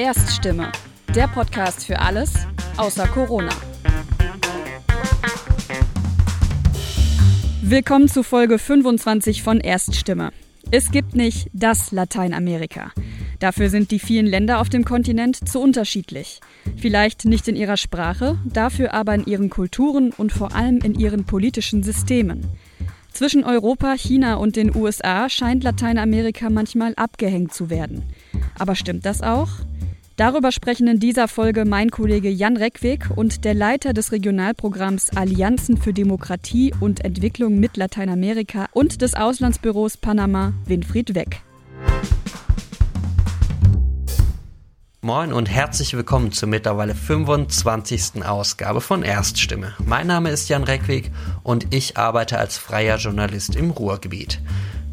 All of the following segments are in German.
Erststimme, der Podcast für alles außer Corona. Willkommen zu Folge 25 von Erststimme. Es gibt nicht das Lateinamerika. Dafür sind die vielen Länder auf dem Kontinent zu unterschiedlich. Vielleicht nicht in ihrer Sprache, dafür aber in ihren Kulturen und vor allem in ihren politischen Systemen. Zwischen Europa, China und den USA scheint Lateinamerika manchmal abgehängt zu werden. Aber stimmt das auch? Darüber sprechen in dieser Folge mein Kollege Jan Reckweg und der Leiter des Regionalprogramms Allianzen für Demokratie und Entwicklung mit Lateinamerika und des Auslandsbüros Panama, Winfried Weck. Moin und herzlich willkommen zur mittlerweile 25. Ausgabe von Erststimme. Mein Name ist Jan Reckweg und ich arbeite als freier Journalist im Ruhrgebiet.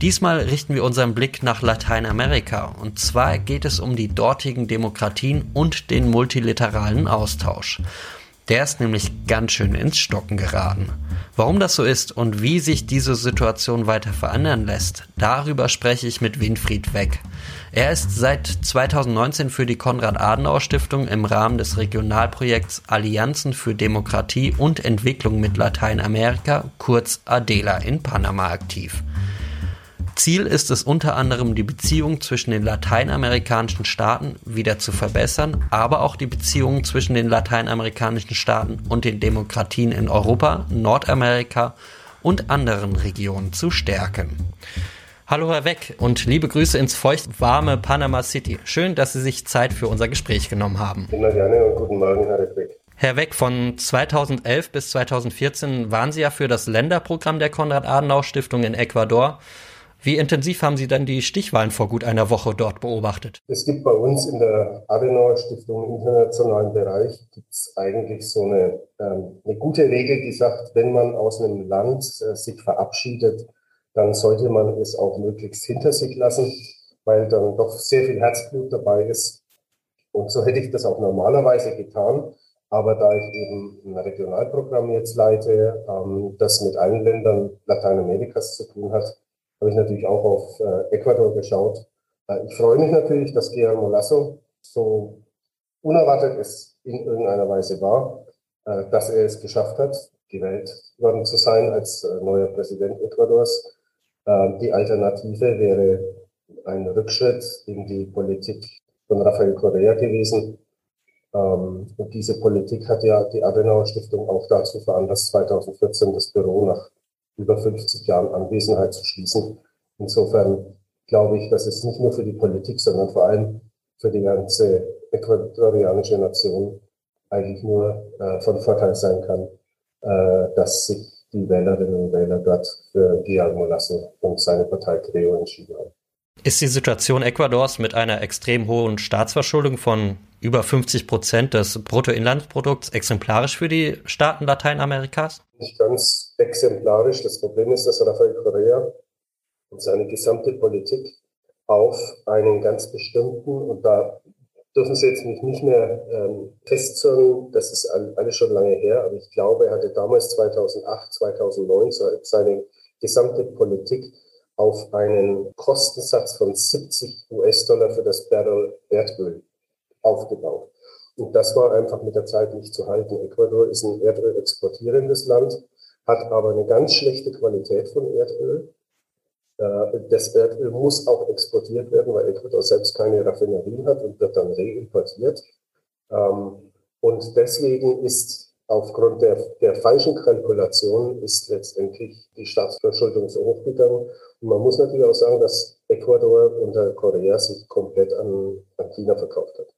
Diesmal richten wir unseren Blick nach Lateinamerika und zwar geht es um die dortigen Demokratien und den multilateralen Austausch. Der ist nämlich ganz schön ins Stocken geraten. Warum das so ist und wie sich diese Situation weiter verändern lässt, darüber spreche ich mit Winfried Weck. Er ist seit 2019 für die Konrad-Adenauer-Stiftung im Rahmen des Regionalprojekts Allianzen für Demokratie und Entwicklung mit Lateinamerika, kurz ADELA, in Panama aktiv. Ziel ist es unter anderem, die Beziehungen zwischen den lateinamerikanischen Staaten wieder zu verbessern, aber auch die Beziehungen zwischen den lateinamerikanischen Staaten und den Demokratien in Europa, Nordamerika und anderen Regionen zu stärken. Hallo Herr Weck und liebe Grüße ins feuchtwarme Panama City. Schön, dass Sie sich Zeit für unser Gespräch genommen haben. Immer gerne und guten Morgen, Herr Weck. Herr Weck, von 2011 bis 2014 waren Sie ja für das Länderprogramm der Konrad-Adenauer-Stiftung in Ecuador wie intensiv haben Sie dann die Stichwahlen vor gut einer Woche dort beobachtet? Es gibt bei uns in der Adenauer Stiftung im internationalen Bereich gibt's eigentlich so eine, ähm, eine gute Regel, die sagt, wenn man aus einem Land äh, sich verabschiedet, dann sollte man es auch möglichst hinter sich lassen, weil dann doch sehr viel Herzblut dabei ist. Und so hätte ich das auch normalerweise getan. Aber da ich eben ein Regionalprogramm jetzt leite, ähm, das mit allen Ländern Lateinamerikas zu tun hat, habe ich natürlich auch auf äh, Ecuador geschaut. Äh, ich freue mich natürlich, dass Guillermo Lasso so unerwartet es in irgendeiner Weise war, äh, dass er es geschafft hat, gewählt worden zu sein als äh, neuer Präsident Ecuadors. Äh, die Alternative wäre ein Rückschritt in die Politik von Rafael Correa gewesen. Ähm, und diese Politik hat ja die Adenauer Stiftung auch dazu veranlasst, 2014 das Büro nach über 50 Jahren Anwesenheit zu schließen. Insofern glaube ich, dass es nicht nur für die Politik, sondern vor allem für die ganze äquatorianische Nation eigentlich nur äh, von Vorteil sein kann, äh, dass sich die Wählerinnen und Wähler dort für Guillermo Lasso und seine Partei Creo entschieden haben. Ist die Situation Ecuadors mit einer extrem hohen Staatsverschuldung von über 50 Prozent des Bruttoinlandsprodukts exemplarisch für die Staaten Lateinamerikas? Nicht ganz exemplarisch. Das Problem ist, dass Rafael Correa und seine gesamte Politik auf einen ganz bestimmten, und da dürfen Sie jetzt mich nicht mehr ähm, festzurren, das ist alles schon lange her, aber ich glaube, er hatte damals 2008, 2009 seine gesamte Politik auf einen Kostensatz von 70 US-Dollar für das Barrel Erdöl aufgebaut. Und das war einfach mit der Zeit nicht zu halten. Ecuador ist ein Erdöl exportierendes Land, hat aber eine ganz schlechte Qualität von Erdöl. Äh, das Erdöl muss auch exportiert werden, weil Ecuador selbst keine Raffinerien hat und wird dann reimportiert. Ähm, und deswegen ist aufgrund der, der falschen Kalkulation ist letztendlich die Staatsverschuldung so hochgegangen. Und man muss natürlich auch sagen, dass Ecuador unter Korea sich komplett an, an China verkauft hat.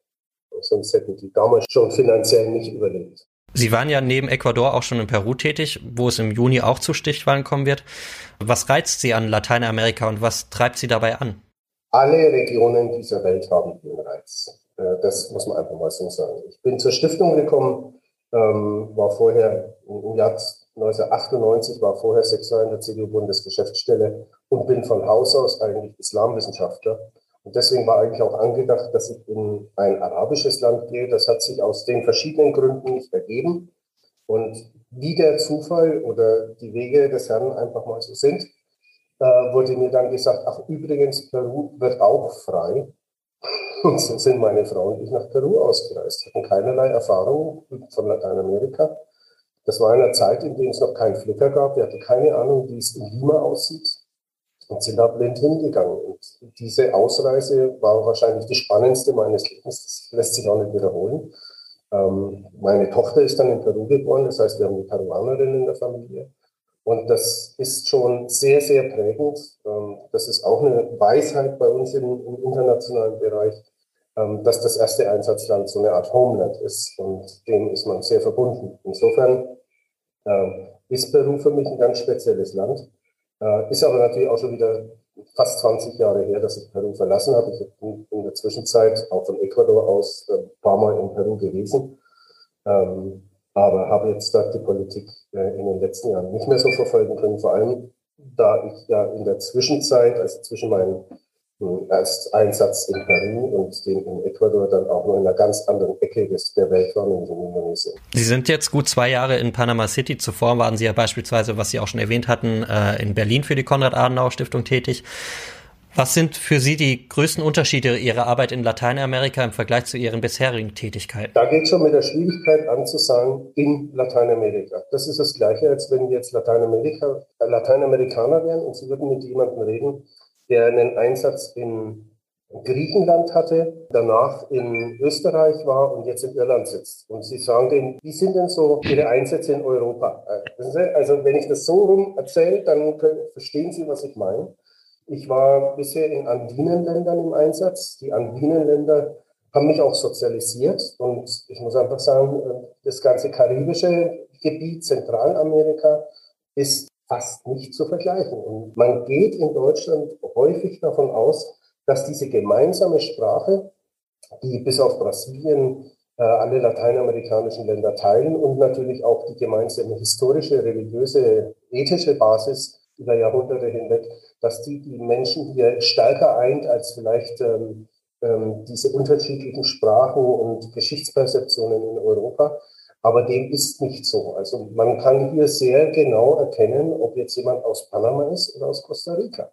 Sonst hätten die damals schon finanziell nicht überlebt. Sie waren ja neben Ecuador auch schon in Peru tätig, wo es im Juni auch zu Stichwahlen kommen wird. Was reizt Sie an Lateinamerika und was treibt Sie dabei an? Alle Regionen dieser Welt haben den Reiz. Äh, das muss man einfach mal so sagen. Ich bin zur Stiftung gekommen, ähm, war vorher im Jahr 1998, war vorher sechs Jahre in der CDU-Bundesgeschäftsstelle und bin von Haus aus eigentlich Islamwissenschaftler. Und deswegen war eigentlich auch angedacht, dass ich in ein arabisches Land gehe. Das hat sich aus den verschiedenen Gründen nicht ergeben. Und wie der Zufall oder die Wege des Herrn einfach mal so sind, äh, wurde mir dann gesagt, ach übrigens, Peru wird auch frei. Und so sind meine Frau und ich nach Peru ausgereist, hatten keinerlei Erfahrung von Lateinamerika. Das war in einer Zeit, in der es noch keinen Flickr gab. Wir hatten keine Ahnung, wie es in Lima aussieht und sind da blind hingegangen. Und diese Ausreise war wahrscheinlich die spannendste meines Lebens. Das lässt sich auch nicht wiederholen. Ähm, meine Tochter ist dann in Peru geboren, das heißt, wir haben eine Peruanerin in der Familie. Und das ist schon sehr, sehr prägend. Ähm, das ist auch eine Weisheit bei uns im, im internationalen Bereich, ähm, dass das erste Einsatzland so eine Art Homeland ist und dem ist man sehr verbunden. Insofern ähm, ist Peru für mich ein ganz spezielles Land. Äh, ist aber natürlich auch schon wieder fast 20 Jahre her, dass ich Peru verlassen habe. Ich bin in der Zwischenzeit auch von Ecuador aus ein äh, paar Mal in Peru gewesen aber habe jetzt da die Politik äh, in den letzten Jahren nicht mehr so verfolgen können, vor allem da ich ja in der Zwischenzeit, also zwischen meinem Einsatz in Peru und dem in Ecuador dann auch nur in einer ganz anderen Ecke des, der Welt in Indonesien. Sie sind jetzt gut zwei Jahre in Panama City. Zuvor waren Sie ja beispielsweise, was Sie auch schon erwähnt hatten, äh, in Berlin für die Konrad-Adenauer-Stiftung tätig. Was sind für Sie die größten Unterschiede Ihrer Arbeit in Lateinamerika im Vergleich zu Ihren bisherigen Tätigkeiten? Da geht schon mit der Schwierigkeit an zu sagen, in Lateinamerika. Das ist das Gleiche, als wenn jetzt Lateinamerika, äh, Lateinamerikaner wären und Sie würden mit jemandem reden, der einen Einsatz in Griechenland hatte, danach in Österreich war und jetzt in Irland sitzt. Und Sie sagen denen, wie sind denn so Ihre Einsätze in Europa? Also wenn ich das so rum erzähle, dann verstehen Sie, was ich meine. Ich war bisher in Andinenländern im Einsatz. Die Andinenländer haben mich auch sozialisiert und ich muss einfach sagen, das ganze karibische Gebiet Zentralamerika ist fast nicht zu vergleichen. Und man geht in Deutschland häufig davon aus, dass diese gemeinsame Sprache, die bis auf Brasilien äh, alle lateinamerikanischen Länder teilen und natürlich auch die gemeinsame historische, religiöse, ethische Basis über Jahrhunderte hinweg, dass die die Menschen hier stärker eint als vielleicht ähm, ähm, diese unterschiedlichen Sprachen und Geschichtsperzeptionen in Europa. Aber dem ist nicht so. Also man kann hier sehr genau erkennen, ob jetzt jemand aus Panama ist oder aus Costa Rica.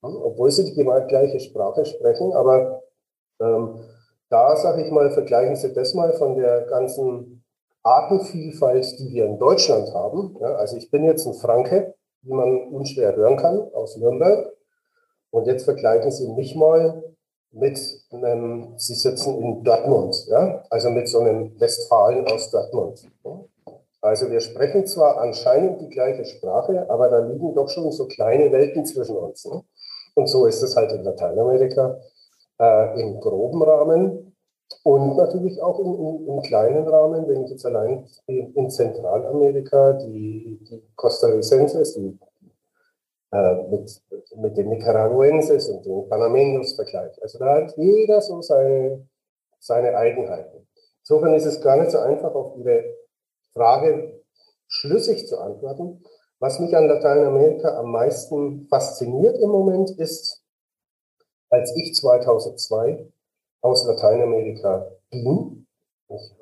Obwohl sie die gleiche Sprache sprechen, aber ähm, da sage ich mal, vergleichen Sie das mal von der ganzen Artenvielfalt, die wir in Deutschland haben. Ja, also ich bin jetzt ein Franke, wie man unschwer hören kann, aus Nürnberg. Und jetzt vergleichen Sie mich mal mit einem, Sie sitzen in Dortmund, ja? also mit so einem Westfalen aus Dortmund. Also wir sprechen zwar anscheinend die gleiche Sprache, aber da liegen doch schon so kleine Welten zwischen uns. Ne? Und so ist es halt in Lateinamerika äh, im groben Rahmen. Und natürlich auch im, im, kleinen Rahmen, wenn ich jetzt allein in Zentralamerika die, die Costarricenses, die äh, mit, mit den Nicaraguenses und den Panameños vergleiche. Also da hat jeder so seine, seine Eigenheiten. Insofern ist es gar nicht so einfach, auf Ihre Frage schlüssig zu antworten. Was mich an Lateinamerika am meisten fasziniert im Moment ist, als ich 2002 aus Lateinamerika ging. Ich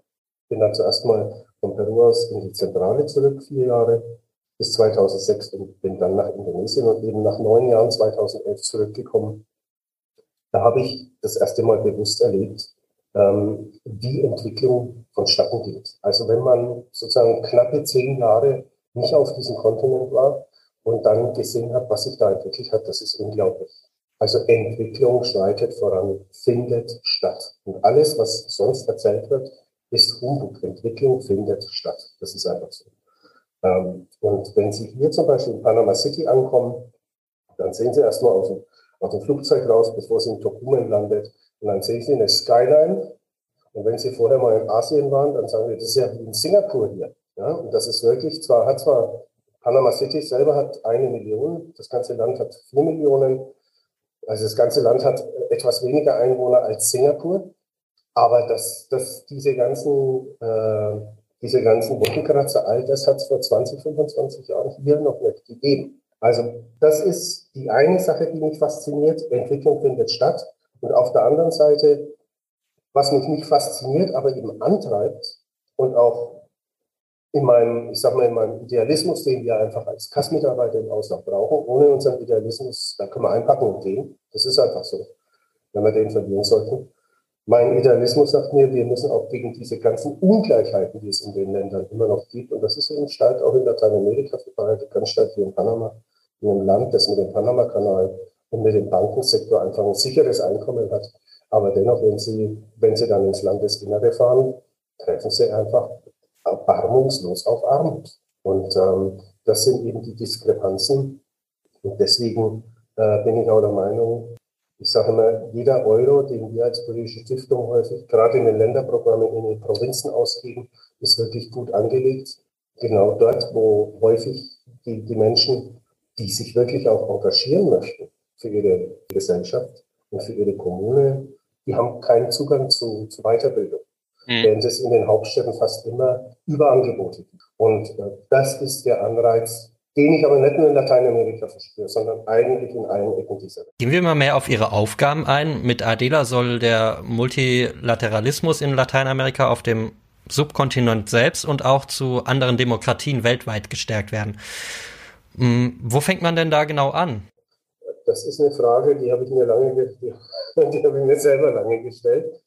bin dann zuerst mal von Peru aus in die Zentrale zurück, vier Jahre bis 2006 und bin dann nach Indonesien und eben nach neun Jahren 2011 zurückgekommen. Da habe ich das erste Mal bewusst erlebt, ähm, wie Entwicklung vonstatten geht. Also wenn man sozusagen knappe zehn Jahre nicht auf diesem Kontinent war und dann gesehen hat, was sich da entwickelt hat, das ist unglaublich. Also Entwicklung schreitet voran, findet statt. Und alles, was sonst erzählt wird, ist Humbug. Entwicklung findet statt. Das ist einfach so. Ähm, und wenn Sie hier zum Beispiel in Panama City ankommen, dann sehen Sie erstmal aus dem, aus dem Flugzeug raus, bevor Sie in Tocumen landet. Und dann sehen Sie eine Skyline. Und wenn Sie vorher mal in Asien waren, dann sagen Sie, das ist ja wie in Singapur hier. Ja, und das ist wirklich, zwar hat zwar Panama City selber hat eine Million, das ganze Land hat vier Millionen, also das ganze Land hat etwas weniger Einwohner als Singapur, aber das, das, diese ganzen, äh, diese ganzen Wolkenkratzer, all das hat es vor 20, 25 Jahren hier noch nicht gegeben. Also das ist die eine Sache, die mich fasziniert. Entwicklung findet statt. Und auf der anderen Seite, was mich nicht fasziniert, aber eben antreibt und auch in meinem, ich sag mal, in meinem Idealismus, den wir einfach als Kassmitarbeiter im Ausland brauchen. Ohne unseren Idealismus, da können wir einpacken und gehen. Das ist einfach so. wenn wir den verlieren sollten. Mein Idealismus sagt mir, wir müssen auch gegen diese ganzen Ungleichheiten, die es in den Ländern immer noch gibt, und das ist eben stark auch in Lateinamerika verbreitet, ganz stark hier in Panama, in einem Land, das mit dem Panama-Kanal und mit dem Bankensektor einfach ein sicheres Einkommen hat. Aber dennoch, wenn Sie, wenn Sie dann ins Landesinnere fahren, treffen Sie einfach erbarmungslos auf Armut. Und ähm, das sind eben die Diskrepanzen. Und deswegen äh, bin ich auch der Meinung, ich sage immer, jeder Euro, den wir als politische Stiftung häufig, gerade in den Länderprogrammen in den Provinzen ausgeben, ist wirklich gut angelegt. Genau dort, wo häufig die, die Menschen, die sich wirklich auch engagieren möchten für ihre Gesellschaft und für ihre Kommune, die haben keinen Zugang zu, zu Weiterbildung. Mhm. Während es in den Hauptstädten fast immer Überangebote gibt. Und äh, das ist der Anreiz, den ich aber nicht nur in Lateinamerika verspüre, sondern eigentlich in allen Ecken dieser Welt. Gehen wir mal mehr auf Ihre Aufgaben ein. Mit Adela soll der Multilateralismus in Lateinamerika auf dem Subkontinent selbst und auch zu anderen Demokratien weltweit gestärkt werden. Hm, wo fängt man denn da genau an? Das ist eine Frage, die habe ich mir lange, die, die habe ich mir selber lange gestellt.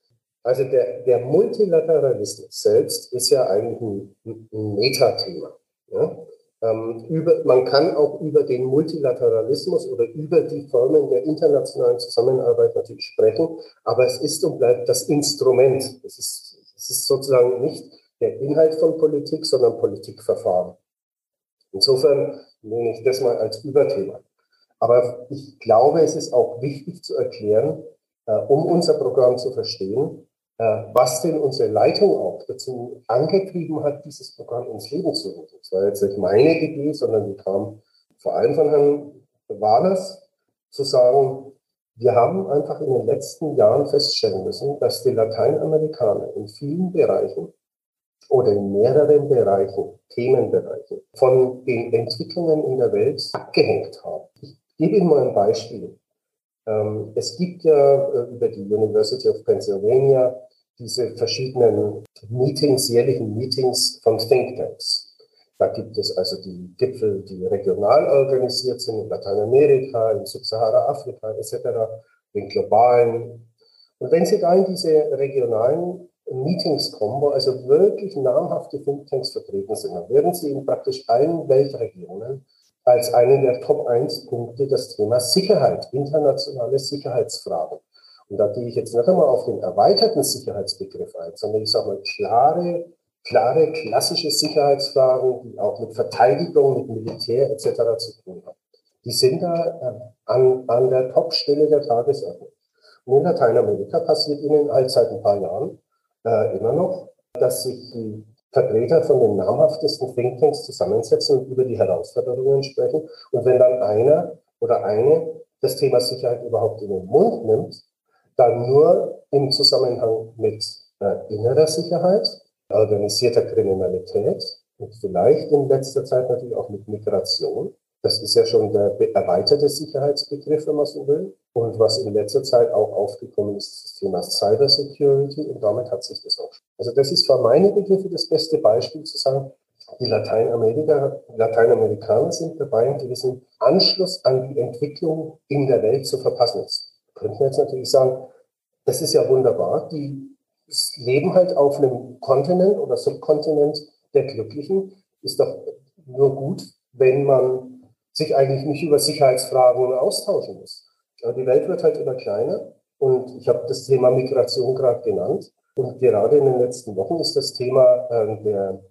Also der, der Multilateralismus selbst ist ja eigentlich ein, ein Metathema. Ja? Ähm, über, man kann auch über den Multilateralismus oder über die Formen der internationalen Zusammenarbeit natürlich sprechen, aber es ist und bleibt das Instrument. Es ist, es ist sozusagen nicht der Inhalt von Politik, sondern Politikverfahren. Insofern nehme ich das mal als Überthema. Aber ich glaube, es ist auch wichtig zu erklären, äh, um unser Programm zu verstehen, was denn unsere Leitung auch dazu angetrieben hat, dieses Programm ins Leben zu rufen. Das war jetzt nicht meine Idee, sondern die kam vor allem von Herrn Wahlers, zu sagen, wir haben einfach in den letzten Jahren feststellen müssen, dass die Lateinamerikaner in vielen Bereichen oder in mehreren Bereichen, Themenbereichen, von den Entwicklungen in der Welt abgehängt haben. Ich gebe Ihnen mal ein Beispiel. Ähm, es gibt ja äh, über die University of Pennsylvania diese verschiedenen Meetings, jährlichen Meetings von Thinktanks. Da gibt es also die Gipfel, die regional organisiert sind in Lateinamerika, in Subsahara-Afrika etc., den globalen. Und wenn Sie da in diese regionalen Meetings kommen, wo also wirklich namhafte Thinktanks vertreten sind, dann werden Sie in praktisch allen Weltregionen als einen der Top-1-Punkte das Thema Sicherheit, internationale Sicherheitsfragen. Und da gehe ich jetzt nicht einmal auf den erweiterten Sicherheitsbegriff ein, sondern ich sage mal klare, klare, klassische Sicherheitsfragen, die auch mit Verteidigung, mit Militär etc. zu tun haben. Die sind da äh, an, an der Top-Stelle der Tagesordnung. Und in Lateinamerika passiert ihnen halt seit ein paar Jahren äh, immer noch, dass sich die Vertreter von den namhaftesten Thinktanks zusammensetzen und über die Herausforderungen sprechen. Und wenn dann einer oder eine das Thema Sicherheit überhaupt in den Mund nimmt, dann nur im Zusammenhang mit äh, innerer Sicherheit, organisierter Kriminalität und vielleicht in letzter Zeit natürlich auch mit Migration. Das ist ja schon der erweiterte Sicherheitsbegriff, wenn man so will. Und was in letzter Zeit auch aufgekommen ist, ist das Thema Cybersecurity. Und damit hat sich das auch. Also das ist für meine Begriffe das beste Beispiel zu sagen, die Lateinamerika, Lateinamerikaner sind dabei, einen gewissen Anschluss an die Entwicklung in der Welt zu verpassen. Könnten wir jetzt natürlich sagen, das ist ja wunderbar. Die leben halt auf einem Kontinent oder Subkontinent der Glücklichen. Ist doch nur gut, wenn man sich eigentlich nicht über Sicherheitsfragen austauschen muss. Die Welt wird halt immer kleiner und ich habe das Thema Migration gerade genannt. Und gerade in den letzten Wochen ist das Thema äh, der,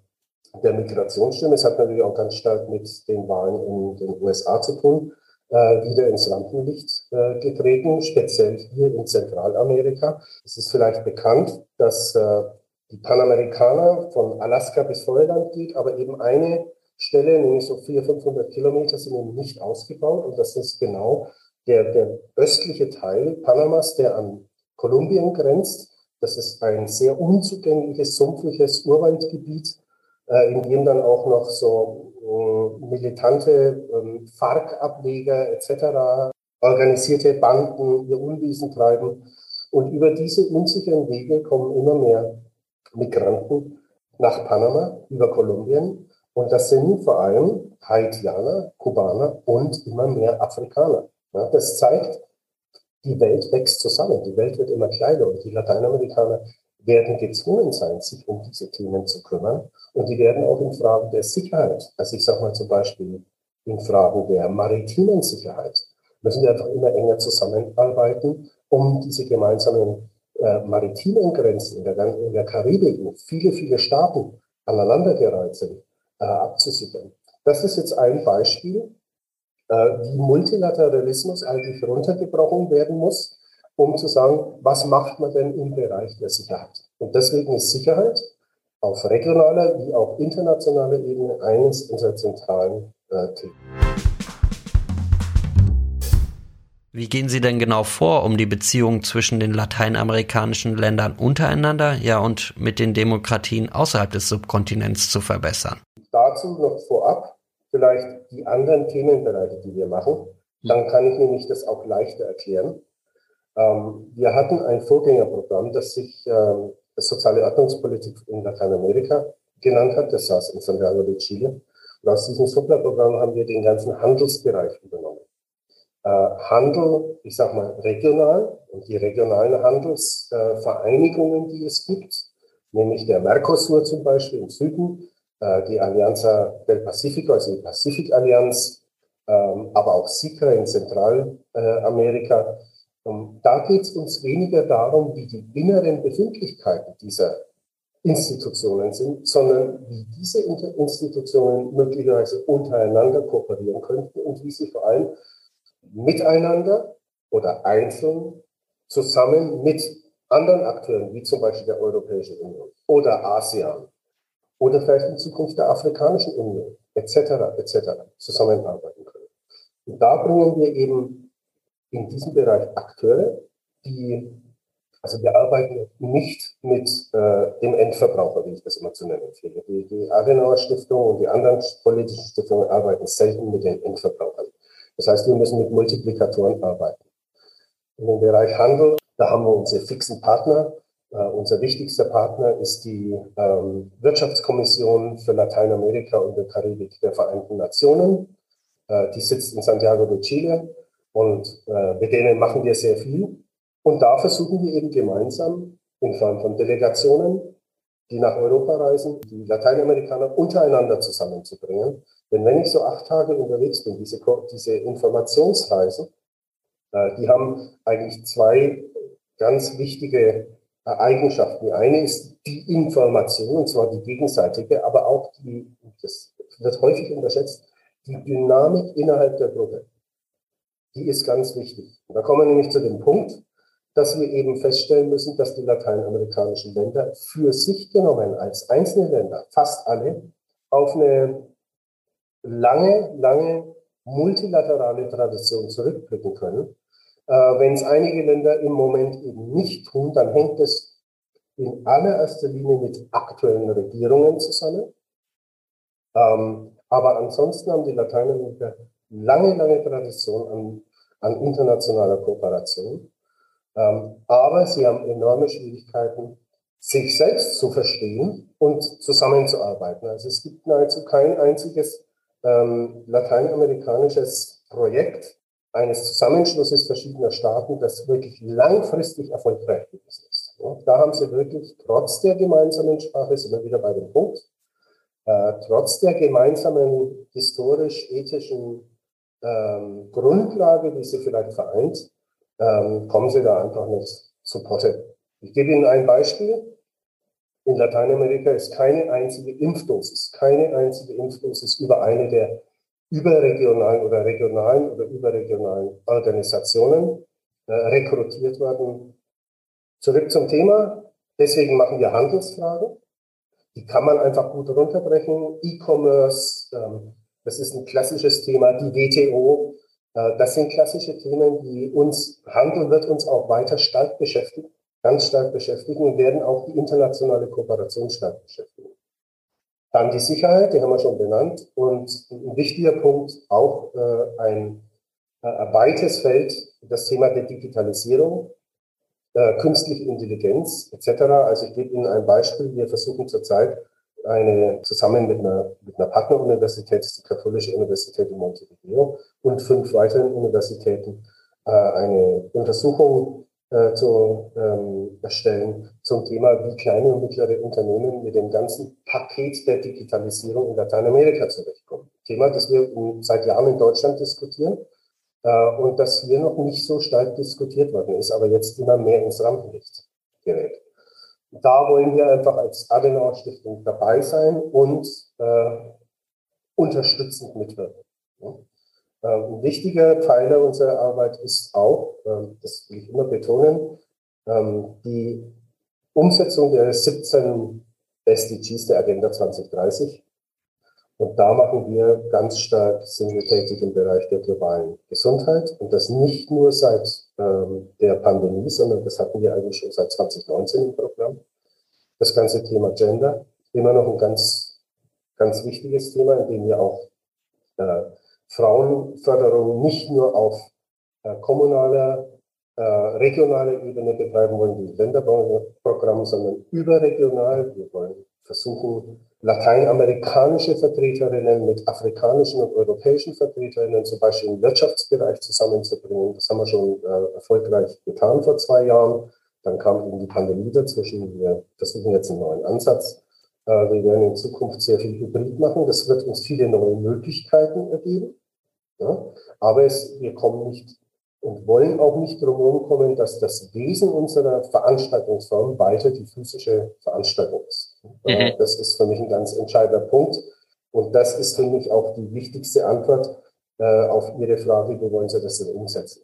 der Migrationsstimme, es hat natürlich auch ganz stark mit den Wahlen in den USA zu tun, wieder ins Rampenlicht äh, getreten, speziell hier in Zentralamerika. Es ist vielleicht bekannt, dass äh, die Panamerikaner von Alaska bis Feuerland geht, aber eben eine Stelle, nämlich so 400, 500 Kilometer, sind eben nicht ausgebaut. Und das ist genau der, der östliche Teil Panamas, der an Kolumbien grenzt. Das ist ein sehr unzugängliches, sumpfiges Urwaldgebiet, äh, in dem dann auch noch so äh, militante äh, FARC-Ableger etc., organisierte Banden ihr Unwesen treiben. Und über diese unsicheren Wege kommen immer mehr Migranten nach Panama, über Kolumbien. Und das sind vor allem Haitianer, Kubaner und immer mehr Afrikaner. Ja, das zeigt, die Welt wächst zusammen, die Welt wird immer kleiner und die Lateinamerikaner werden gezwungen sein, sich um diese Themen zu kümmern. Und die werden auch in Fragen der Sicherheit, also ich sage mal zum Beispiel in Fragen der maritimen Sicherheit, müssen wir einfach immer enger zusammenarbeiten, um diese gemeinsamen äh, maritimen Grenzen in der, in der Karibik, wo viele, viele Staaten aneinandergereiht sind, äh, abzusichern. Das ist jetzt ein Beispiel, äh, wie Multilateralismus eigentlich runtergebrochen werden muss um zu sagen, was macht man denn im Bereich der Sicherheit? Und deswegen ist Sicherheit auf regionaler wie auch internationaler Ebene eines unserer zentralen äh, Themen. Wie gehen Sie denn genau vor, um die Beziehungen zwischen den lateinamerikanischen Ländern untereinander, ja und mit den Demokratien außerhalb des Subkontinents zu verbessern? Dazu noch vorab vielleicht die anderen Themenbereiche, die wir machen. Dann kann ich nämlich das auch leichter erklären. Ähm, wir hatten ein Vorgängerprogramm, das sich ähm, Soziale Ordnungspolitik in Lateinamerika genannt hat. Das saß in Santiago de Chile. Und aus diesem Superprogramm haben wir den ganzen Handelsbereich übernommen. Äh, Handel, ich sag mal regional und die regionalen Handelsvereinigungen, äh, die es gibt, nämlich der Mercosur zum Beispiel im Süden, äh, die Alianza del Pacifico, also die Pazifikallianz, ähm, aber auch SICA in Zentralamerika, ähm, da geht es uns weniger darum, wie die inneren Befindlichkeiten dieser Institutionen sind, sondern wie diese Institutionen möglicherweise untereinander kooperieren könnten und wie sie vor allem miteinander oder einzeln zusammen mit anderen Akteuren, wie zum Beispiel der Europäischen Union oder ASEAN oder vielleicht in Zukunft der Afrikanischen Union etc. etc. zusammenarbeiten können. Und da bringen wir eben in diesem Bereich Akteure, die, also wir arbeiten nicht mit äh, dem Endverbraucher, wie ich das immer zu nennen pflege. Die, die Adenauer Stiftung und die anderen politischen Stiftungen arbeiten selten mit den Endverbrauchern. Das heißt, wir müssen mit Multiplikatoren arbeiten. In dem Bereich Handel, da haben wir unsere fixen Partner. Uh, unser wichtigster Partner ist die ähm, Wirtschaftskommission für Lateinamerika und die Karibik der Vereinten Nationen. Uh, die sitzt in Santiago de Chile. Und äh, mit denen machen wir sehr viel. Und da versuchen wir eben gemeinsam in Form von Delegationen, die nach Europa reisen, die Lateinamerikaner untereinander zusammenzubringen. Denn wenn ich so acht Tage unterwegs bin, diese, diese Informationsreisen, äh, die haben eigentlich zwei ganz wichtige äh, Eigenschaften. Die eine ist die Information, und zwar die gegenseitige, aber auch die, das wird häufig unterschätzt, die Dynamik innerhalb der Gruppe die ist ganz wichtig. Da kommen wir nämlich zu dem Punkt, dass wir eben feststellen müssen, dass die lateinamerikanischen Länder für sich genommen als einzelne Länder, fast alle, auf eine lange, lange multilaterale Tradition zurückblicken können. Äh, Wenn es einige Länder im Moment eben nicht tun, dann hängt es in allererster Linie mit aktuellen Regierungen zusammen. Ähm, aber ansonsten haben die Lateinamerikaner lange, lange Tradition an, an internationaler Kooperation. Ähm, aber sie haben enorme Schwierigkeiten, sich selbst zu verstehen und zusammenzuarbeiten. Also es gibt nahezu kein einziges ähm, lateinamerikanisches Projekt eines Zusammenschlusses verschiedener Staaten, das wirklich langfristig erfolgreich gewesen ist. Ja, da haben sie wirklich trotz der gemeinsamen Sprache, sind wir wieder bei dem Punkt, äh, trotz der gemeinsamen historisch-ethischen ähm, Grundlage, die sie vielleicht vereint, ähm, kommen sie da einfach nicht zu Potte. Ich gebe Ihnen ein Beispiel. In Lateinamerika ist keine einzige Impfdosis, keine einzige Impfdosis über eine der überregionalen oder regionalen oder überregionalen Organisationen äh, rekrutiert worden. Zurück zum Thema. Deswegen machen wir Handelsfragen. Die kann man einfach gut runterbrechen. E-Commerce, ähm, das ist ein klassisches Thema, die WTO. Äh, das sind klassische Themen, die uns, Handel wird uns auch weiter stark beschäftigen, ganz stark beschäftigen und werden auch die internationale Kooperation stark beschäftigen. Dann die Sicherheit, die haben wir schon benannt. Und ein wichtiger Punkt, auch äh, ein, äh, ein weites Feld, das Thema der Digitalisierung, künstliche Intelligenz etc. Also ich gebe Ihnen ein Beispiel. Wir versuchen zurzeit eine, zusammen mit einer, mit einer Partneruniversität, die Katholische Universität in Montevideo und fünf weiteren Universitäten, äh, eine Untersuchung äh, zu ähm, erstellen zum Thema, wie kleine und mittlere Unternehmen mit dem ganzen Paket der Digitalisierung in Lateinamerika zurechtkommen. Thema, das wir seit Jahren in Deutschland diskutieren äh, und das hier noch nicht so stark diskutiert worden ist, aber jetzt immer mehr ins Rampenlicht gerät. Da wollen wir einfach als Adenauer Stiftung dabei sein und äh, unterstützend mitwirken. Ähm, ein wichtiger Pfeiler unserer Arbeit ist auch, ähm, das will ich immer betonen, ähm, die Umsetzung der 17 SDGs der Agenda 2030. Und da machen wir ganz stark, sind wir tätig im Bereich der globalen Gesundheit. Und das nicht nur seit der Pandemie, sondern das hatten wir eigentlich schon seit 2019 im Programm. Das ganze Thema Gender, immer noch ein ganz, ganz wichtiges Thema, in dem wir auch äh, Frauenförderung nicht nur auf äh, kommunaler, äh, regionaler Ebene betreiben wollen, wie Länderprogramm, sondern überregional. Wir wollen versuchen, lateinamerikanische Vertreterinnen mit afrikanischen und europäischen Vertreterinnen zum Beispiel im Wirtschaftsbereich zusammenzubringen. Das haben wir schon äh, erfolgreich getan vor zwei Jahren. Dann kam eben die Pandemie dazwischen. Wir versuchen jetzt einen neuen Ansatz. Äh, wir werden in Zukunft sehr viel Hybrid machen. Das wird uns viele neue Möglichkeiten ergeben. Ja? Aber es, wir kommen nicht und wollen auch nicht drum kommen, dass das Wesen unserer Veranstaltungsform weiter die physische Veranstaltung ist. Mhm. Das ist für mich ein ganz entscheidender Punkt. Und das ist für mich auch die wichtigste Antwort äh, auf Ihre Frage, wie wollen Sie das denn umsetzen?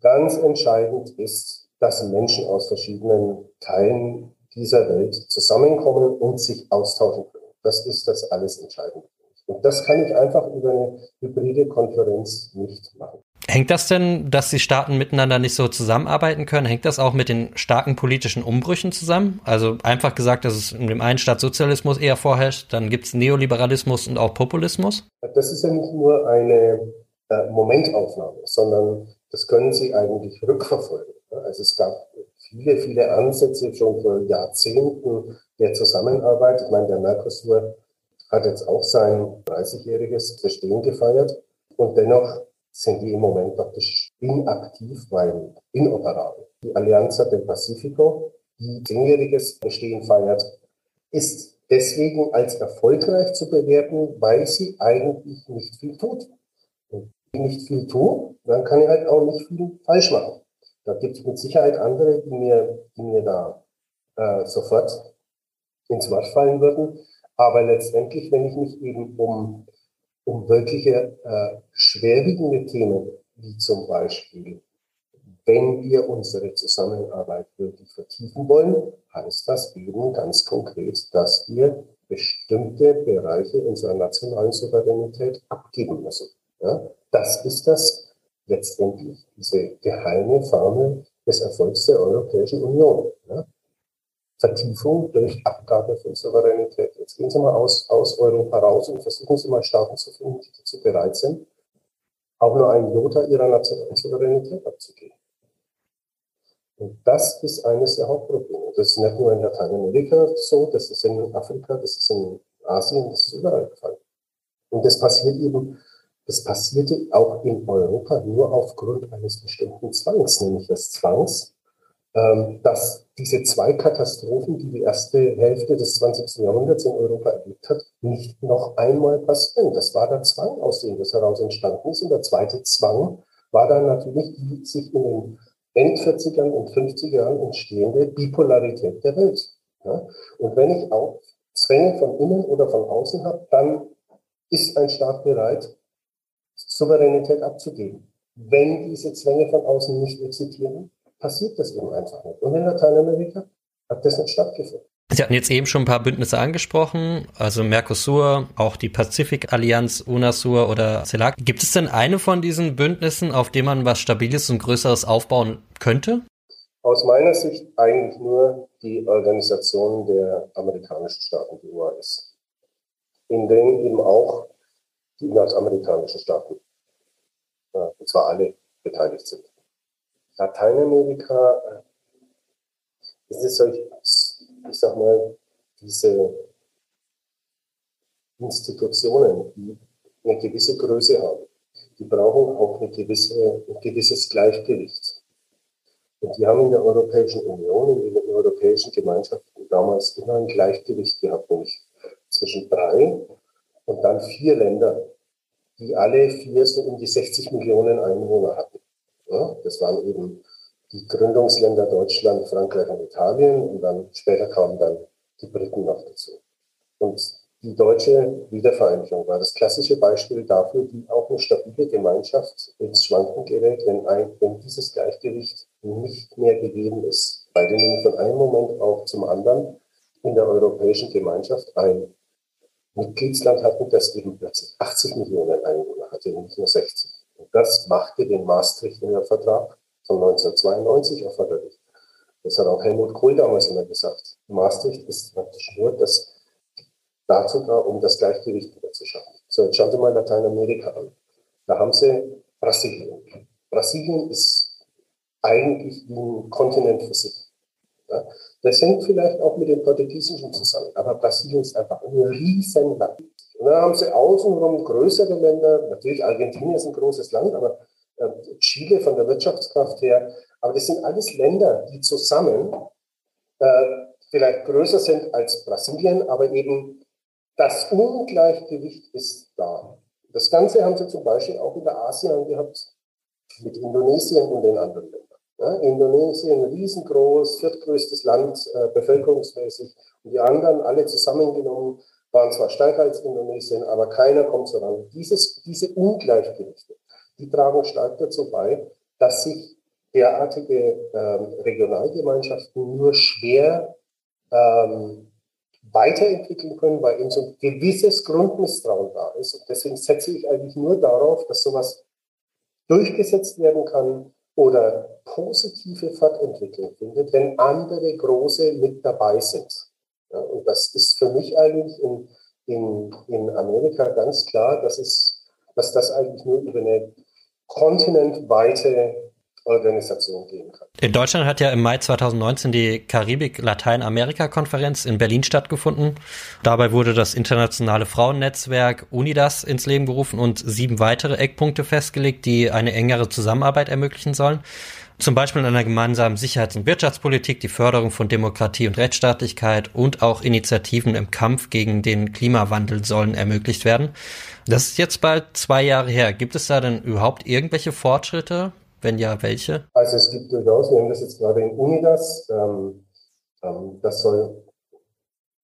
Ganz entscheidend ist, dass Menschen aus verschiedenen Teilen dieser Welt zusammenkommen und sich austauschen können. Das ist das alles Entscheidende. Und das kann ich einfach über eine hybride Konferenz nicht machen. Hängt das denn, dass die Staaten miteinander nicht so zusammenarbeiten können, hängt das auch mit den starken politischen Umbrüchen zusammen? Also einfach gesagt, dass es in dem einen Staat Sozialismus eher vorherrscht, dann gibt es Neoliberalismus und auch Populismus? Das ist ja nicht nur eine äh, Momentaufnahme, sondern das können Sie eigentlich rückverfolgen. Also es gab viele, viele Ansätze schon vor Jahrzehnten der Zusammenarbeit. Ich meine, der Mercosur hat jetzt auch sein 30-jähriges Bestehen gefeiert und dennoch sind die im Moment praktisch inaktiv, weil inoperabel. Die Allianza del Pacifico, die zehnjähriges Bestehen feiert, ist deswegen als erfolgreich zu bewerten, weil sie eigentlich nicht viel tut. Und wenn ich nicht viel tue, dann kann ich halt auch nicht viel falsch machen. Da gibt es mit Sicherheit andere, die mir, die mir da äh, sofort ins Wort fallen würden. Aber letztendlich, wenn ich mich eben um, um wirkliche äh, schwerwiegende Themen, wie zum Beispiel, wenn wir unsere Zusammenarbeit wirklich vertiefen wollen, heißt das eben ganz konkret, dass wir bestimmte Bereiche unserer nationalen Souveränität abgeben müssen. Ja? Das ist das letztendlich, diese geheime Formel des Erfolgs der Europäischen Union. Ja? Vertiefung durch Abgabe von Souveränität. Jetzt gehen Sie mal aus, aus Europa raus und versuchen Sie mal Staaten zu finden, die dazu bereit sind, auch nur einen Jota ihrer nationalen Souveränität abzugeben. Und das ist eines der Hauptprobleme. Das ist nicht nur in Lateinamerika so, das ist in Afrika, das ist in Asien, das ist überall der Fall. Und das passiert eben, das passierte auch in Europa nur aufgrund eines bestimmten Zwangs, nämlich des Zwangs, dass diese zwei Katastrophen, die die erste Hälfte des 20. Jahrhunderts in Europa erlebt hat, nicht noch einmal passieren. Das war der Zwang, aus dem das heraus entstanden ist. Und der zweite Zwang war dann natürlich die sich in den End 40ern und 50er Jahren entstehende Bipolarität der Welt. Ja? Und wenn ich auch Zwänge von innen oder von außen habe, dann ist ein Staat bereit, Souveränität abzugeben. Wenn diese Zwänge von außen nicht existieren, passiert das eben einfach nicht. Und in Lateinamerika hat das nicht stattgefunden. Sie hatten jetzt eben schon ein paar Bündnisse angesprochen, also Mercosur, auch die Pazifikallianz, UNASUR oder CELAC. Gibt es denn eine von diesen Bündnissen, auf dem man was Stabiles und Größeres aufbauen könnte? Aus meiner Sicht eigentlich nur die Organisation der amerikanischen Staaten, die UAS, in denen eben auch die nordamerikanischen Staaten, und zwar alle beteiligt sind. Lateinamerika äh, ist es solch, ich sag mal, diese Institutionen, die eine gewisse Größe haben, die brauchen auch eine gewisse, ein gewisses Gleichgewicht. Und die haben in der Europäischen Union, in den europäischen Gemeinschaften damals immer ein Gleichgewicht gehabt, nämlich zwischen drei und dann vier Ländern, die alle vier so um die 60 Millionen Einwohner hatten. Ja, das waren eben die Gründungsländer Deutschland, Frankreich und Italien und dann später kamen dann die Briten noch dazu. Und die deutsche Wiedervereinigung war das klassische Beispiel dafür, wie auch eine stabile Gemeinschaft ins Schwanken gerät, wenn, ein, wenn dieses Gleichgewicht nicht mehr gegeben ist, weil nämlich von einem Moment auch zum anderen in der europäischen Gemeinschaft ein Mitgliedsland hatten, das eben plötzlich 80 Millionen Einwohner hatte, nicht nur 60. Und das machte den Maastrichter Vertrag von 1992 erforderlich. Das hat auch Helmut Kohl damals immer gesagt. Maastricht ist praktisch nur das dazu da, um das Gleichgewicht wieder zu schaffen. So, jetzt schauen Sie mal Lateinamerika an. Da haben Sie Brasilien. Brasilien ist eigentlich ein Kontinent für sich. Ja, das hängt vielleicht auch mit dem Portugiesischen zusammen, aber Brasilien ist einfach ein Riesenland. Und dann haben sie außenrum größere Länder, natürlich Argentinien ist ein großes Land, aber äh, Chile von der Wirtschaftskraft her, aber das sind alles Länder, die zusammen äh, vielleicht größer sind als Brasilien, aber eben das Ungleichgewicht ist da. Das Ganze haben sie zum Beispiel auch in der ASEAN gehabt mit Indonesien und den anderen Ländern. Ja, Indonesien riesengroß, viertgrößtes Land äh, bevölkerungsmäßig und die anderen alle zusammengenommen waren zwar stärker als Indonesien, aber keiner kommt so ran. Dieses, diese Ungleichgewichte, die tragen stark dazu bei, dass sich derartige ähm, Regionalgemeinschaften nur schwer ähm, weiterentwickeln können, weil eben so ein gewisses Grundmisstrauen da ist. Und deswegen setze ich eigentlich nur darauf, dass sowas durchgesetzt werden kann, oder positive Fortentwicklung findet, wenn andere große mit dabei sind. Ja, und das ist für mich eigentlich in, in, in Amerika ganz klar, dass, es, dass das eigentlich nur über eine kontinentweite Organisation gehen kann. In Deutschland hat ja im Mai 2019 die Karibik-Lateinamerika-Konferenz in Berlin stattgefunden. Dabei wurde das internationale Frauennetzwerk UNIDAS ins Leben gerufen und sieben weitere Eckpunkte festgelegt, die eine engere Zusammenarbeit ermöglichen sollen. Zum Beispiel in einer gemeinsamen Sicherheits- und Wirtschaftspolitik, die Förderung von Demokratie und Rechtsstaatlichkeit und auch Initiativen im Kampf gegen den Klimawandel sollen ermöglicht werden. Das ist jetzt bald zwei Jahre her. Gibt es da denn überhaupt irgendwelche Fortschritte? Wenn ja, welche? Also es gibt durchaus, wir haben das jetzt gerade in Unidas, ähm, ähm, das soll,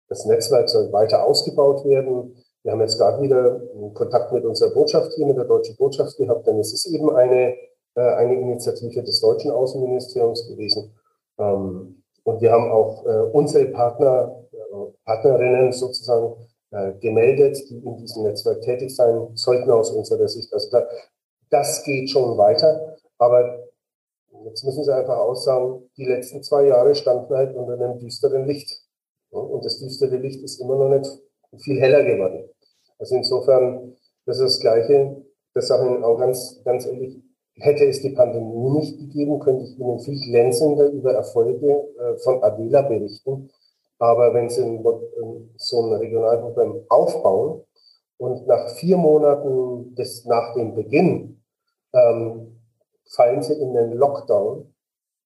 das Netzwerk soll weiter ausgebaut werden. Wir haben jetzt gerade wieder Kontakt mit unserer Botschaft hier, mit der deutschen Botschaft gehabt, denn es ist eben eine, eine Initiative des deutschen Außenministeriums gewesen. Ähm, und wir haben auch äh, unsere Partner, äh, Partnerinnen sozusagen äh, gemeldet, die in diesem Netzwerk tätig sein sollten aus unserer Sicht. Also da, das geht schon weiter. Aber jetzt müssen Sie einfach aussagen, die letzten zwei Jahre standen halt unter einem düsteren Licht. Und das düstere Licht ist immer noch nicht viel heller geworden. Also insofern, das ist das Gleiche. Das sage ich auch ganz, ganz ehrlich. Hätte es die Pandemie nicht gegeben, könnte ich Ihnen viel glänzender über Erfolge äh, von Adela berichten. Aber wenn Sie so ein Regionalprogramm aufbauen und nach vier Monaten des, nach dem Beginn ähm, fallen sie in den Lockdown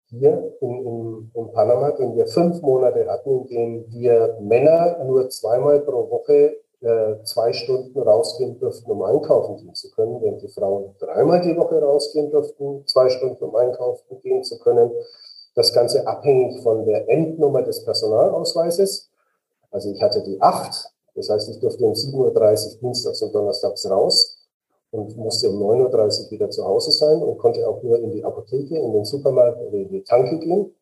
hier in, in, in Panama, den wir fünf Monate hatten, in dem wir Männer nur zweimal pro Woche äh, zwei Stunden rausgehen durften, um einkaufen gehen zu können, während die Frauen dreimal die Woche rausgehen durften, zwei Stunden um einkaufen gehen zu können. Das Ganze abhängig von der Endnummer des Personalausweises. Also ich hatte die acht, das heißt, ich durfte um 7.30 Uhr dienstags und donnerstags raus und musste um 9.30 Uhr wieder zu Hause sein und konnte auch nur in die Apotheke, in den Supermarkt oder in die Tanke gehen.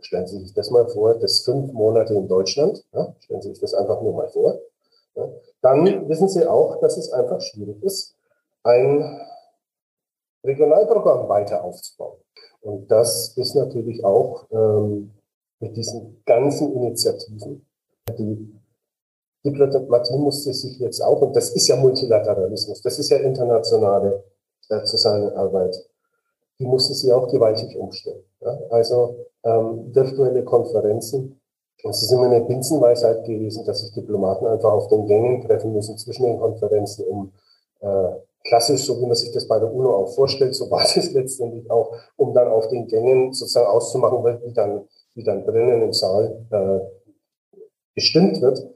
Stellen Sie sich das mal vor, das fünf Monate in Deutschland. Ja, stellen Sie sich das einfach nur mal vor. Dann wissen Sie auch, dass es einfach schwierig ist, ein Regionalprogramm weiter aufzubauen. Und das ist natürlich auch ähm, mit diesen ganzen Initiativen, die Diplomatie musste sich jetzt auch, und das ist ja Multilateralismus, das ist ja internationale äh, Zusammenarbeit, die musste sie auch gewaltig umstellen. Ja? Also ähm, virtuelle Konferenzen. Es ist immer eine Binsenweisheit gewesen, dass sich Diplomaten einfach auf den Gängen treffen müssen zwischen den Konferenzen, um äh, klassisch, so wie man sich das bei der UNO auch vorstellt, so war es letztendlich auch, um dann auf den Gängen sozusagen auszumachen, wie dann, wie dann drinnen im Saal äh, bestimmt wird.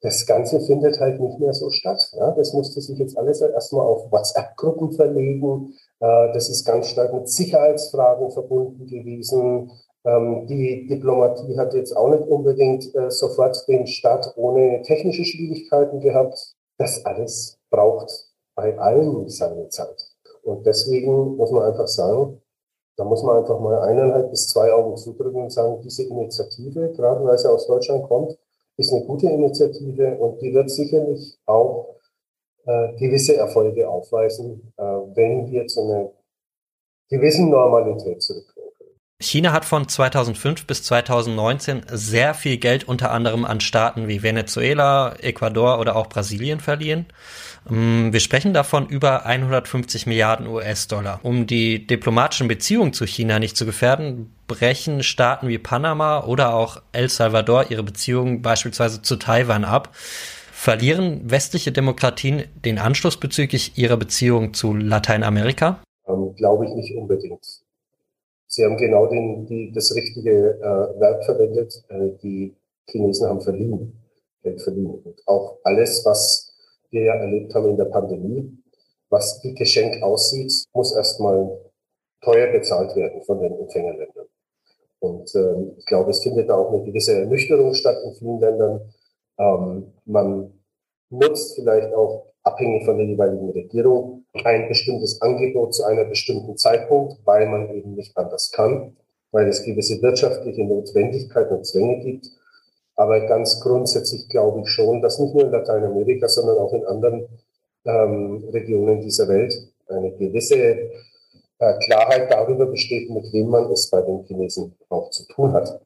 Das Ganze findet halt nicht mehr so statt. Ja? Das musste sich jetzt alles erstmal auf WhatsApp-Gruppen verlegen. Äh, das ist ganz stark mit Sicherheitsfragen verbunden gewesen. Ähm, die Diplomatie hat jetzt auch nicht unbedingt äh, sofort den Start ohne technische Schwierigkeiten gehabt. Das alles braucht bei allen seine Zeit. Und deswegen muss man einfach sagen, da muss man einfach mal eineinhalb bis zwei Augen zudrücken und sagen, diese Initiative, gerade weil sie aus Deutschland kommt, ist eine gute Initiative und die wird sicherlich auch äh, gewisse Erfolge aufweisen, äh, wenn wir zu einer gewissen Normalität zurückkommen. China hat von 2005 bis 2019 sehr viel Geld unter anderem an Staaten wie Venezuela, Ecuador oder auch Brasilien verliehen. Ähm, wir sprechen davon über 150 Milliarden US-Dollar. Um die diplomatischen Beziehungen zu China nicht zu gefährden, brechen Staaten wie Panama oder auch El Salvador ihre Beziehungen beispielsweise zu Taiwan ab. Verlieren westliche Demokratien den Anschluss bezüglich ihrer Beziehungen zu Lateinamerika? Ähm, Glaube ich nicht unbedingt. Sie haben genau den, die, das richtige äh, Verb verwendet. Äh, die Chinesen haben verliehen, Geld verliehen. Und auch alles, was wir ja erlebt haben in der Pandemie, was wie Geschenk aussieht, muss erstmal teuer bezahlt werden von den Empfängerländern. Und ähm, ich glaube, es findet da auch eine gewisse Ernüchterung statt in vielen Ländern. Ähm, man nutzt vielleicht auch abhängig von der jeweiligen Regierung ein bestimmtes Angebot zu einer bestimmten Zeitpunkt, weil man eben nicht anders kann, weil es gewisse wirtschaftliche Notwendigkeiten und Zwänge gibt. Aber ganz grundsätzlich glaube ich schon, dass nicht nur in Lateinamerika, sondern auch in anderen ähm, Regionen dieser Welt eine gewisse äh, Klarheit darüber besteht, mit wem man es bei den Chinesen auch zu tun hat.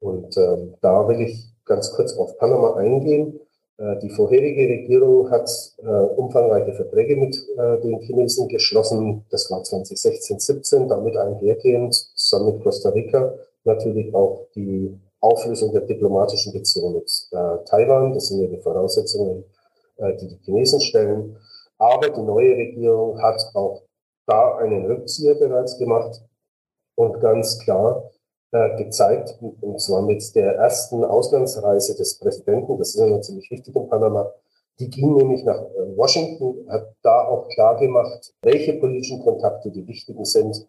Und ähm, da will ich ganz kurz auf Panama eingehen. Äh, die vorherige Regierung hat äh, umfangreiche Verträge mit äh, den Chinesen geschlossen. Das war 2016, 17, damit einhergehend, zusammen mit Costa Rica, natürlich auch die Auflösung der diplomatischen Beziehungen mit Taiwan. Das sind ja die Voraussetzungen, die die Chinesen stellen. Aber die neue Regierung hat auch da einen Rückzieher bereits gemacht und ganz klar äh, gezeigt, und zwar mit der ersten Auslandsreise des Präsidenten, das ist ja ziemlich wichtig in Panama, die ging nämlich nach äh, Washington, hat da auch klar gemacht, welche politischen Kontakte die wichtigen sind.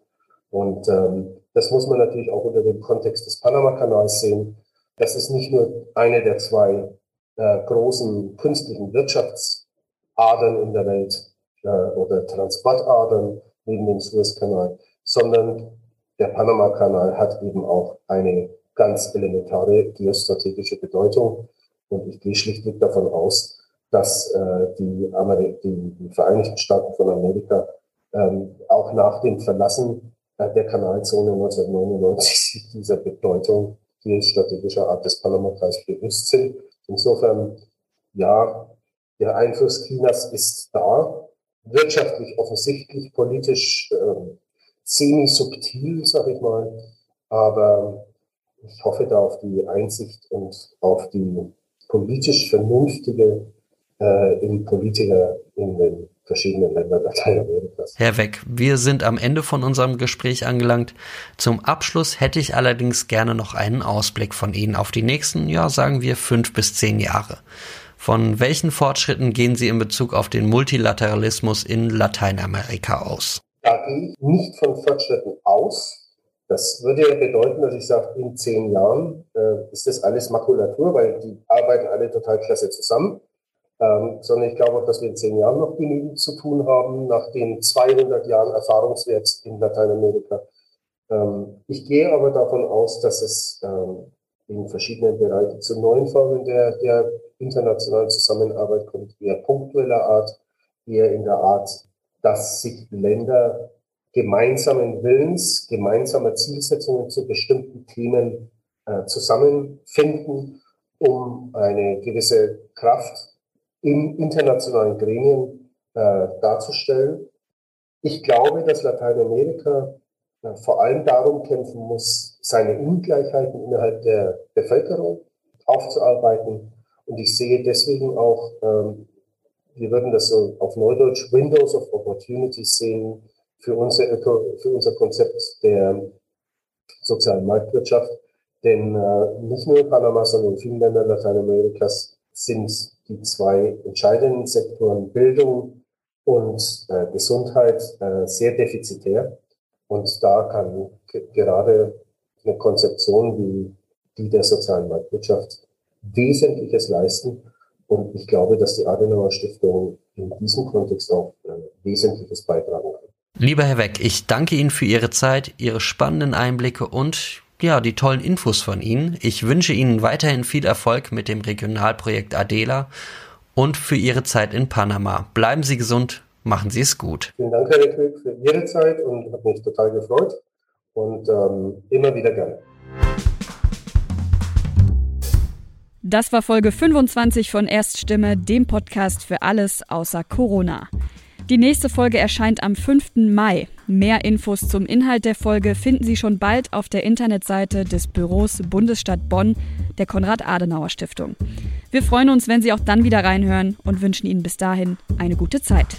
Und ähm, das muss man natürlich auch unter dem Kontext des Panama-Kanals sehen. Das ist nicht nur eine der zwei äh, großen künstlichen Wirtschaftsadern in der Welt äh, oder Transportadern neben dem Suezkanal, sondern der Panama-Kanal hat eben auch eine ganz elementare geostrategische Bedeutung. Und ich gehe schlichtweg davon aus, dass äh, die, die, die, Vereinigten Staaten von Amerika ähm, auch nach dem Verlassen äh, der Kanalzone 1999 sich dieser Bedeutung geostrategischer Art des Panama-Kanals bewusst sind. Insofern, ja, der Einfluss Chinas ist da, wirtschaftlich offensichtlich, politisch ähm, semi-subtil, sag ich mal. Aber ich hoffe da auf die Einsicht und auf die politisch vernünftige äh, in Politiker in den verschiedenen Ländern Lateinamerikas. Herr Weck, wir sind am Ende von unserem Gespräch angelangt. Zum Abschluss hätte ich allerdings gerne noch einen Ausblick von Ihnen auf die nächsten, ja, sagen wir fünf bis zehn Jahre. Von welchen Fortschritten gehen Sie in Bezug auf den Multilateralismus in Lateinamerika aus? Da gehe ich nicht von Fortschritten aus. Das würde ja bedeuten, dass ich sage, in zehn Jahren äh, ist das alles Makulatur, weil die arbeiten alle total klasse zusammen. Ähm, sondern ich glaube auch, dass wir in zehn Jahren noch genügend zu tun haben, nach den 200 Jahren Erfahrungswert in Lateinamerika. Ähm, ich gehe aber davon aus, dass es ähm, in verschiedenen Bereichen zu neuen Formen der, der internationalen Zusammenarbeit kommt, eher punktueller Art, eher in der Art dass sich Länder gemeinsamen Willens, gemeinsamer Zielsetzungen zu bestimmten Themen äh, zusammenfinden, um eine gewisse Kraft in internationalen Gremien äh, darzustellen. Ich glaube, dass Lateinamerika äh, vor allem darum kämpfen muss, seine Ungleichheiten innerhalb der Bevölkerung aufzuarbeiten. Und ich sehe deswegen auch ähm, wir würden das so auf Neudeutsch Windows of Opportunities sehen für unser, für unser Konzept der sozialen Marktwirtschaft. Denn äh, nicht nur in Panama, sondern in vielen Ländern Lateinamerikas sind die zwei entscheidenden Sektoren Bildung und äh, Gesundheit äh, sehr defizitär. Und da kann gerade eine Konzeption wie die der sozialen Marktwirtschaft Wesentliches leisten. Und ich glaube, dass die Adenauer Stiftung in diesem Kontext auch äh, Wesentliches beitragen kann. Lieber Herr Weck, ich danke Ihnen für Ihre Zeit, Ihre spannenden Einblicke und ja, die tollen Infos von Ihnen. Ich wünsche Ihnen weiterhin viel Erfolg mit dem Regionalprojekt Adela und für Ihre Zeit in Panama. Bleiben Sie gesund, machen Sie es gut. Vielen Dank, Herr Reckwick, für Ihre Zeit und hat mich total gefreut und ähm, immer wieder gerne. Das war Folge 25 von Erststimme, dem Podcast für alles außer Corona. Die nächste Folge erscheint am 5. Mai. Mehr Infos zum Inhalt der Folge finden Sie schon bald auf der Internetseite des Büros Bundesstadt Bonn der Konrad-Adenauer-Stiftung. Wir freuen uns, wenn Sie auch dann wieder reinhören und wünschen Ihnen bis dahin eine gute Zeit.